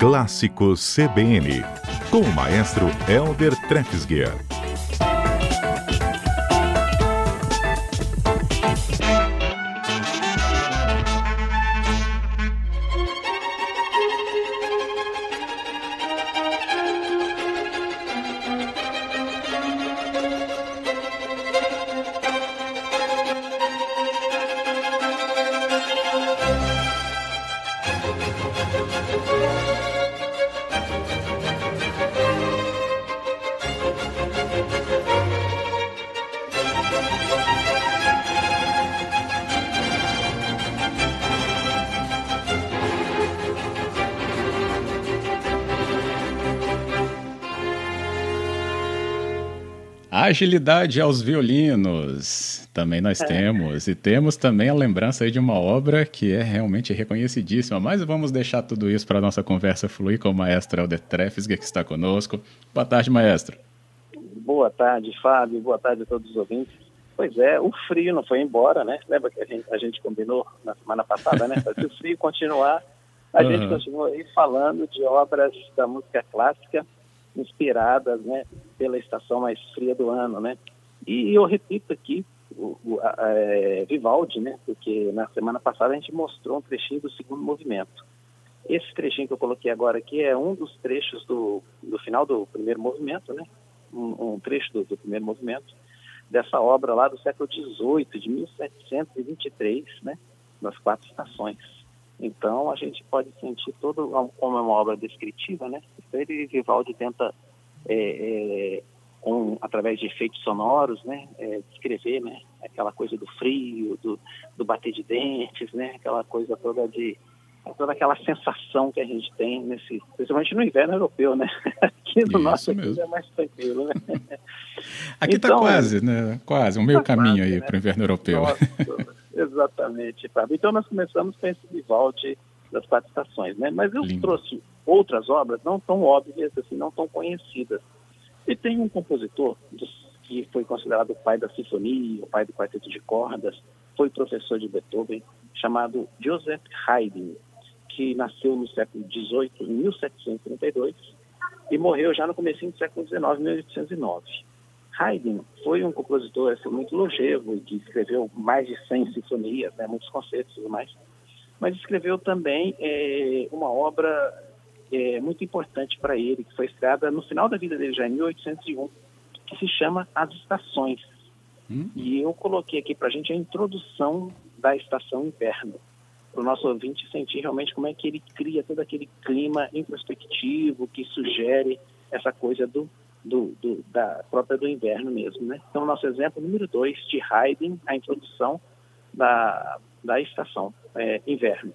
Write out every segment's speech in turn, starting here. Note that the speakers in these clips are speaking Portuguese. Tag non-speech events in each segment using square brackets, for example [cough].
Clássicos CBN, com o maestro Elder Treffsger. Agilidade aos violinos, também nós é. temos. E temos também a lembrança aí de uma obra que é realmente reconhecidíssima. Mas vamos deixar tudo isso para a nossa conversa fluir com o maestro Helder Treffsger, que está conosco. Boa tarde, maestro. Boa tarde, Fábio. Boa tarde a todos os ouvintes. Pois é, o frio não foi embora, né? Lembra que a gente, a gente combinou na semana passada, né? Se o frio continuar, a uhum. gente [laughs] continua aí falando de obras da música clássica inspiradas, né? pela estação mais fria do ano, né? E eu repito aqui o, o a, é, Vivaldi, né? Porque na semana passada a gente mostrou um trechinho do segundo movimento. Esse trechinho que eu coloquei agora aqui é um dos trechos do, do final do primeiro movimento, né? Um, um trecho do, do, primeiro movimento dessa obra lá do século XVIII, de 1723, né? Das quatro estações. Então a gente pode sentir todo como é uma obra descritiva, né? Ele Vivaldi tenta é, é, com, através de efeitos sonoros, né, é, descrever, né, aquela coisa do frio, do, do bater de dentes, né, aquela coisa toda de toda aquela sensação que a gente tem nesse, principalmente no inverno europeu, né? [laughs] Aqui no nosso aqui é mais tranquilo, né? Aqui está então, quase, né? Quase, um meio tá caminho quase, aí né? para o inverno europeu. Nossa, [laughs] exatamente, Fábio. Então nós começamos com esse Vivaldi das quatro estações, né? Mas eu Lindo. trouxe outras obras não tão óbvias, assim, não tão conhecidas. E tem um compositor que foi considerado o pai da sinfonia, o pai do quarteto de cordas, foi professor de Beethoven, chamado Joseph Haydn, que nasceu no século XVIII, em 1732, e morreu já no começo do século XIX, 1809. Haydn foi um compositor assim, muito longevo, que escreveu mais de 100 sinfonias, né, muitos concertos e tudo mais mas escreveu também é, uma obra é, muito importante para ele, que foi estreada no final da vida dele, já em 1801, que se chama As Estações. Hum? E eu coloquei aqui para a gente a introdução da estação inverno, para o nosso ouvinte sentir realmente como é que ele cria todo aquele clima introspectivo que sugere essa coisa do, do, do da própria do inverno mesmo, né? Então, nosso exemplo número dois de Haydn, a introdução da, da estação é, inverno.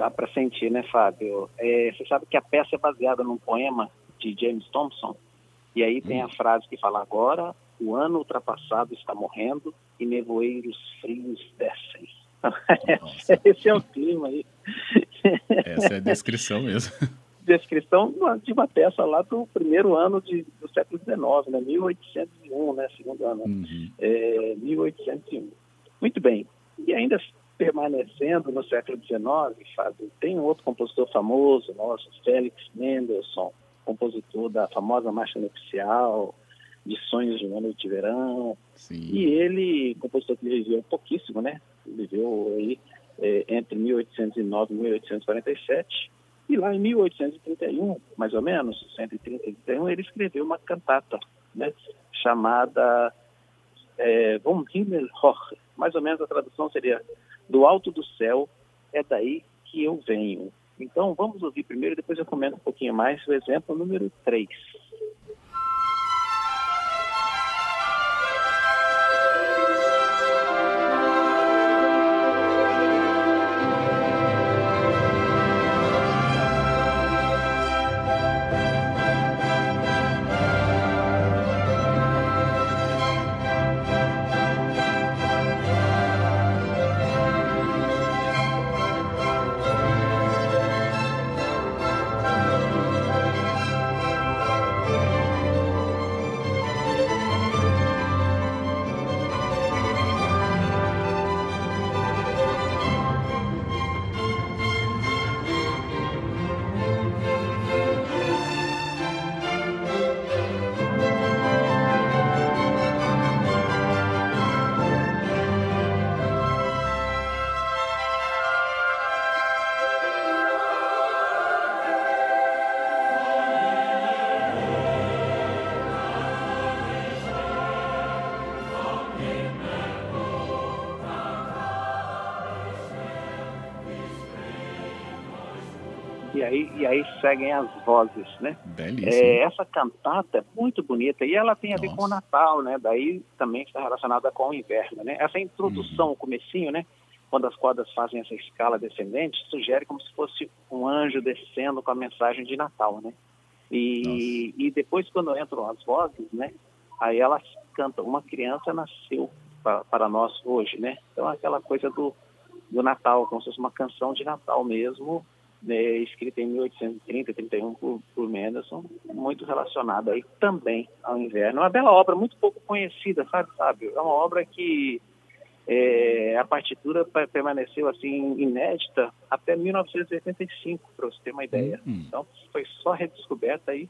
Dá para sentir, né, Fábio? É, você sabe que a peça é baseada num poema de James Thompson, e aí tem a hum. frase que fala: Agora o ano ultrapassado está morrendo e nevoeiros frios descem. [laughs] Esse é o clima aí. Essa é a descrição mesmo. [laughs] Descrição de uma peça lá do primeiro ano de, do século XIX, né? 1801, né? Segundo ano. Uhum. É, 1801. Muito bem. E ainda permanecendo no século XIX, tem um outro compositor famoso nosso, Félix Mendelssohn, compositor da famosa Marcha Nupcial, de Sonhos de Noite de Verão. Sim. E ele, compositor que viveu pouquíssimo, né? Viveu aí é, entre 1809 e 1847. E lá em 1831, mais ou menos, 130 e 31, ele escreveu uma cantata, né? Chamada é, Vom Himmel hoch. Mais ou menos a tradução seria Do alto do céu é daí que eu venho. Então, vamos ouvir primeiro, depois eu comento um pouquinho mais o exemplo número 3. Aí, e aí seguem as vozes, né? Belíssimo. É, essa cantata é muito bonita e ela tem a ver Nossa. com o Natal, né? Daí também está relacionada com o inverno, né? Essa introdução, uhum. o comecinho, né? Quando as cordas fazem essa escala descendente, sugere como se fosse um anjo descendo com a mensagem de Natal, né? E, e depois, quando entram as vozes, né? Aí elas cantam, uma criança nasceu para, para nós hoje, né? Então, aquela coisa do, do Natal, como se fosse uma canção de Natal mesmo, escrita em 1830, 31 por, por Mendelssohn, muito relacionada aí também ao inverno. Uma bela obra, muito pouco conhecida, sabe, Fábio? É uma obra que é, a partitura permaneceu assim inédita até 1985, para você ter uma ideia. Uhum. Então, foi só redescoberta aí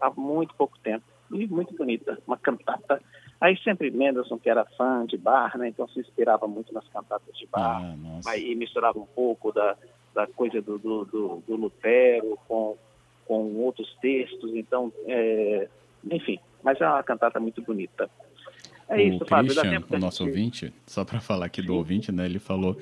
há muito pouco tempo. E muito bonita, uma cantata. Aí sempre Mendelssohn, que era fã de Bach, né? Então se inspirava muito nas cantatas de Bach. Ah, aí misturava um pouco da, da coisa do, do, do, do Lutero com, com outros textos, então, é, enfim, mas é uma cantata muito bonita. É o isso, Fábio. O nosso ouvinte, só para falar aqui do ouvinte, né, ele falou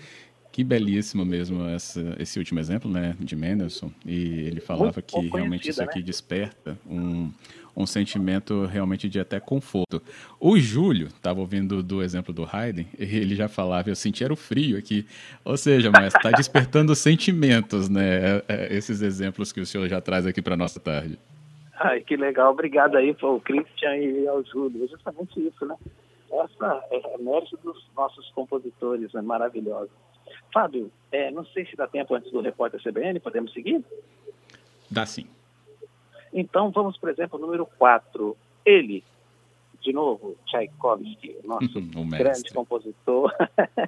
que belíssimo mesmo essa, esse último exemplo, né, de Mendelssohn, e ele falava que realmente isso aqui né? desperta um, um sentimento realmente de até conforto. O Júlio estava ouvindo do exemplo do Haydn, e ele já falava, eu sentia o frio aqui. Ou seja, mas está despertando [laughs] sentimentos, né? É, é, esses exemplos que o senhor já traz aqui para nossa tarde. Ai, que legal. Obrigado aí ao Christian e ao Júlio. É justamente isso, né? Essa é a mérito dos nossos compositores, né? maravilhosos. Fábio, é, não sei se dá tempo antes do repórter CBN, podemos seguir? Dá sim. Então, vamos, por exemplo, número 4. Ele, de novo, Tchaikovsky, nosso [laughs] grande compositor.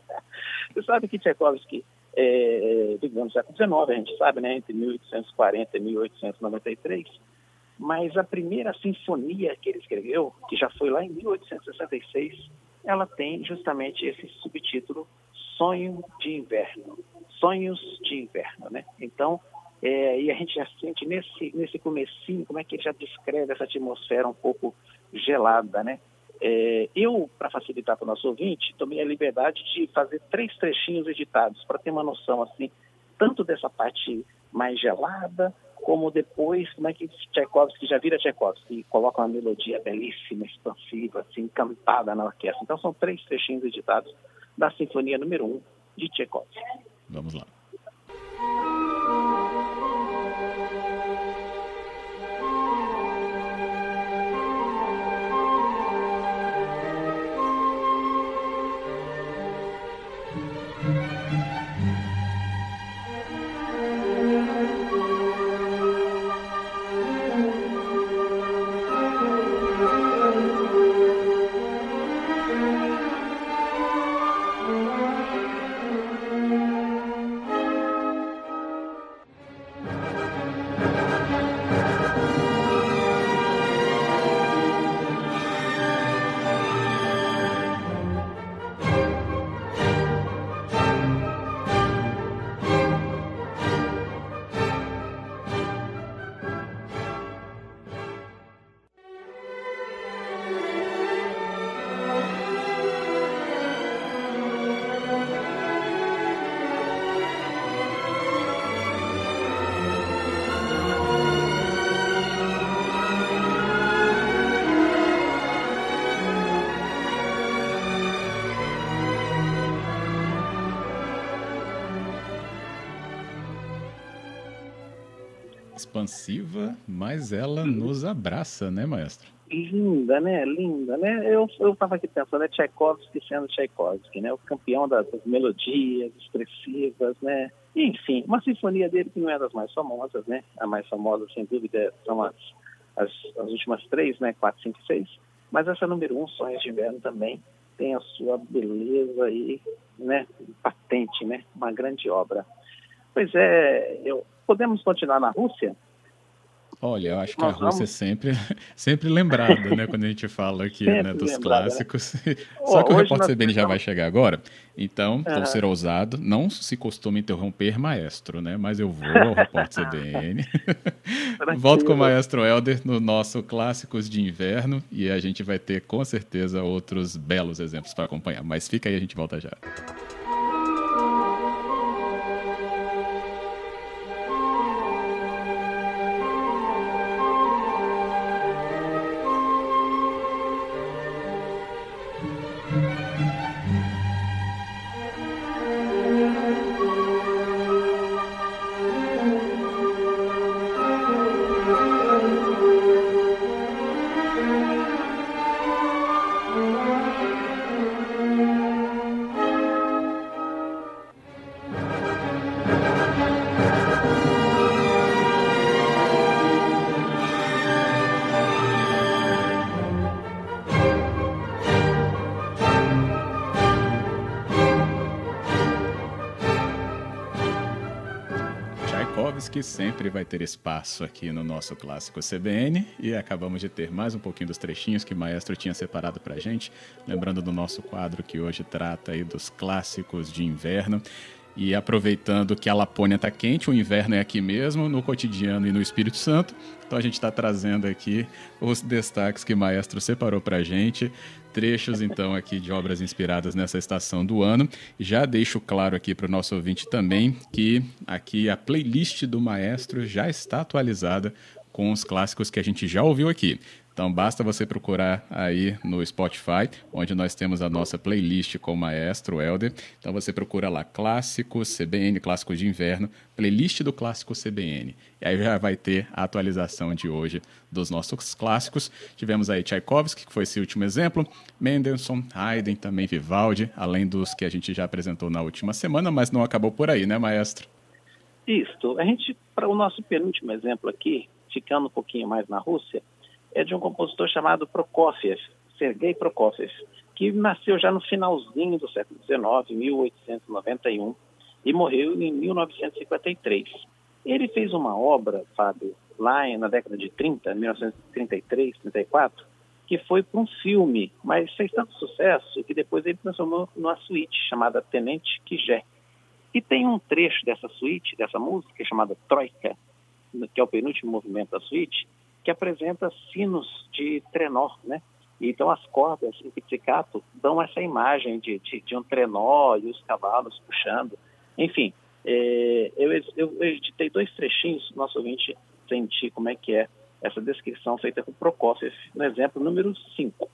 [laughs] Você sabe que Tchaikovsky, é, digamos, século XIX, a gente sabe, né, entre 1840 e 1893, mas a primeira sinfonia que ele escreveu, que já foi lá em 1866, ela tem justamente esse subtítulo Sonho de Inverno. Sonhos de Inverno, né? Então, é, e a gente já sente nesse, nesse comecinho como é que ele já descreve essa atmosfera um pouco gelada, né? É, eu, para facilitar para o nosso ouvinte, tomei a liberdade de fazer três trechinhos editados para ter uma noção, assim, tanto dessa parte mais gelada, como depois, como é que Tchaikovsky já vira Tchaikovsky e coloca uma melodia belíssima, expansiva, assim, cantada na orquestra. Então são três trechinhos editados da Sinfonia número 1 um de Tchaikovsky. Vamos lá. Expansiva, mas ela nos abraça, né, maestro? Linda, né? Linda, né? Eu estava aqui pensando, é Tchaikovsky sendo Tchaikovsky, né? O campeão das, das melodias expressivas, né? E, enfim, uma sinfonia dele que não é das mais famosas, né? A mais famosa, sem dúvida, são as, as, as últimas três, né? Quatro, cinco, seis. Mas essa número um, Sonhos de Inverno, também tem a sua beleza aí, né? Patente, né? Uma grande obra. Pois é, eu, podemos continuar na Rússia? Olha, eu acho que Nós a Rússia vamos... é sempre, [laughs] sempre lembrada, né, quando a gente fala aqui né, dos lembrada, né? clássicos. Né? Só que o Repórter CBN já vai chegar agora, então vou ser ousado. Não se costuma interromper maestro, né? Mas eu vou ao Repórter [laughs] CBN. Volto com o maestro Helder no nosso Clássicos de Inverno e a gente vai ter com certeza outros belos exemplos para acompanhar. Mas fica aí, a gente volta já. Que sempre vai ter espaço aqui no nosso clássico CBN e acabamos de ter mais um pouquinho dos trechinhos que o maestro tinha separado para gente, lembrando do nosso quadro que hoje trata aí dos clássicos de inverno. E aproveitando que a Lapônia está quente, o inverno é aqui mesmo, no cotidiano e no Espírito Santo. Então a gente está trazendo aqui os destaques que o maestro separou para a gente trechos então aqui de obras inspiradas nessa estação do ano. Já deixo claro aqui para o nosso ouvinte também que aqui a playlist do maestro já está atualizada com os clássicos que a gente já ouviu aqui. Então basta você procurar aí no Spotify, onde nós temos a nossa playlist com o maestro Helder. Então você procura lá Clássicos CBN, Clássicos de Inverno, playlist do Clássico CBN. E aí já vai ter a atualização de hoje dos nossos clássicos. Tivemos aí Tchaikovsky, que foi esse último exemplo, Mendelssohn, Haydn, também Vivaldi, além dos que a gente já apresentou na última semana, mas não acabou por aí, né, maestro? Isso. A gente, para o nosso penúltimo exemplo aqui, ficando um pouquinho mais na Rússia, é de um compositor chamado Prokofiev, Sergei Prokofiev, que nasceu já no finalzinho do século XIX, 1891, e morreu em 1953. Ele fez uma obra, Fábio, lá na década de 30, 1933, 34, que foi para um filme, mas fez tanto sucesso que depois ele transformou numa suíte chamada Tenente Kijé. E tem um trecho dessa suíte, dessa música, chamada Troika, que é o penúltimo movimento da suíte, que apresenta sinos de trenó, né? Então as cordas em pizzicato dão essa imagem de, de, de, um trenó e os cavalos puxando. Enfim, é, eu, eu, editei dois trechinhos, nosso ouvinte sentir como é que é essa descrição feita por Prokofiev, no exemplo número 5.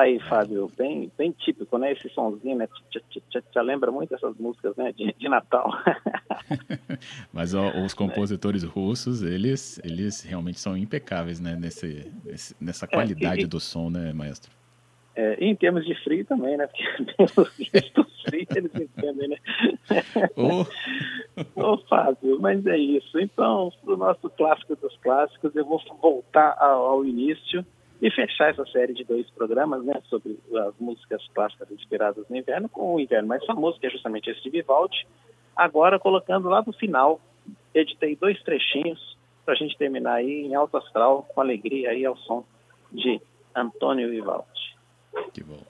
Aí, Fábio, bem, bem típico, né? Esse sonzinho, né? Te, lembra muito essas músicas, né? De, de Natal. [laughs] Mas ó, os compositores russos, eles, eles realmente são impecáveis, né? Nesse, nessa é, qualidade é, e, do som, né, maestro? É, em termos de frio também, né? Porque [laughs] pelos frio eles entendem, né? Ô, [laughs] oh. oh, Fábio, mas é isso. Então, o nosso clássico dos clássicos, eu vou voltar ao, ao início e fechar essa série de dois programas né, sobre as músicas clássicas inspiradas no inverno com o inverno mais famoso, que é justamente esse de Vivaldi. Agora, colocando lá no final, editei dois trechinhos para a gente terminar aí em alto astral, com alegria aí ao som de Antônio Vivaldi. Que bom.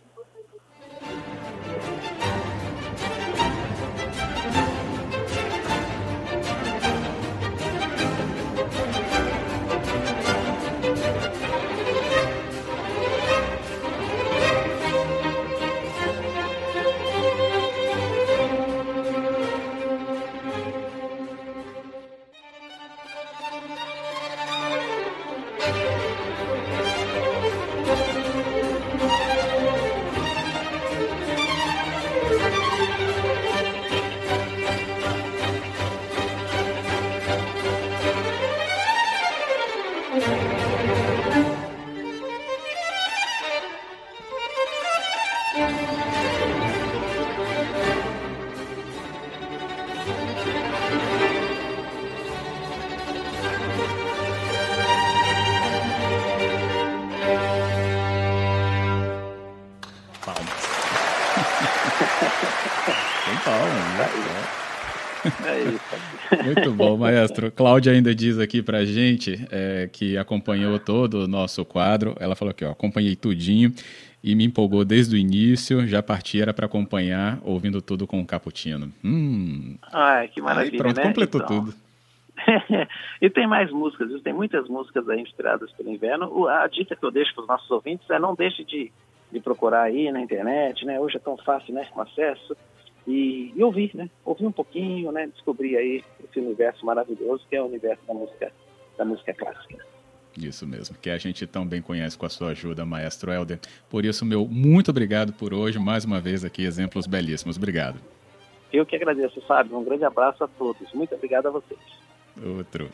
Muito bom, maestro. Cláudia ainda diz aqui pra gente é, que acompanhou todo o nosso quadro. Ela falou aqui, ó, acompanhei tudinho e me empolgou desde o início. Já parti era para acompanhar, ouvindo tudo com o Caputino. Hum. Ai, que maravilha, Aí pronto, né? completou Então, tudo. [laughs] e tem mais músicas, tem muitas músicas aí inspiradas pelo inverno. A dica que eu deixo para os nossos ouvintes é não deixe de, de procurar aí na internet, né? Hoje é tão fácil, né? Com acesso. E, e ouvir, né? Ouvir um pouquinho, né? Descobrir aí esse universo maravilhoso que é o universo da música, da música clássica. Isso mesmo, que a gente tão bem conhece com a sua ajuda, maestro Helder. Por isso, meu muito obrigado por hoje. Mais uma vez aqui, exemplos belíssimos. Obrigado. Eu que agradeço, Fábio. Um grande abraço a todos. Muito obrigado a vocês. Outro.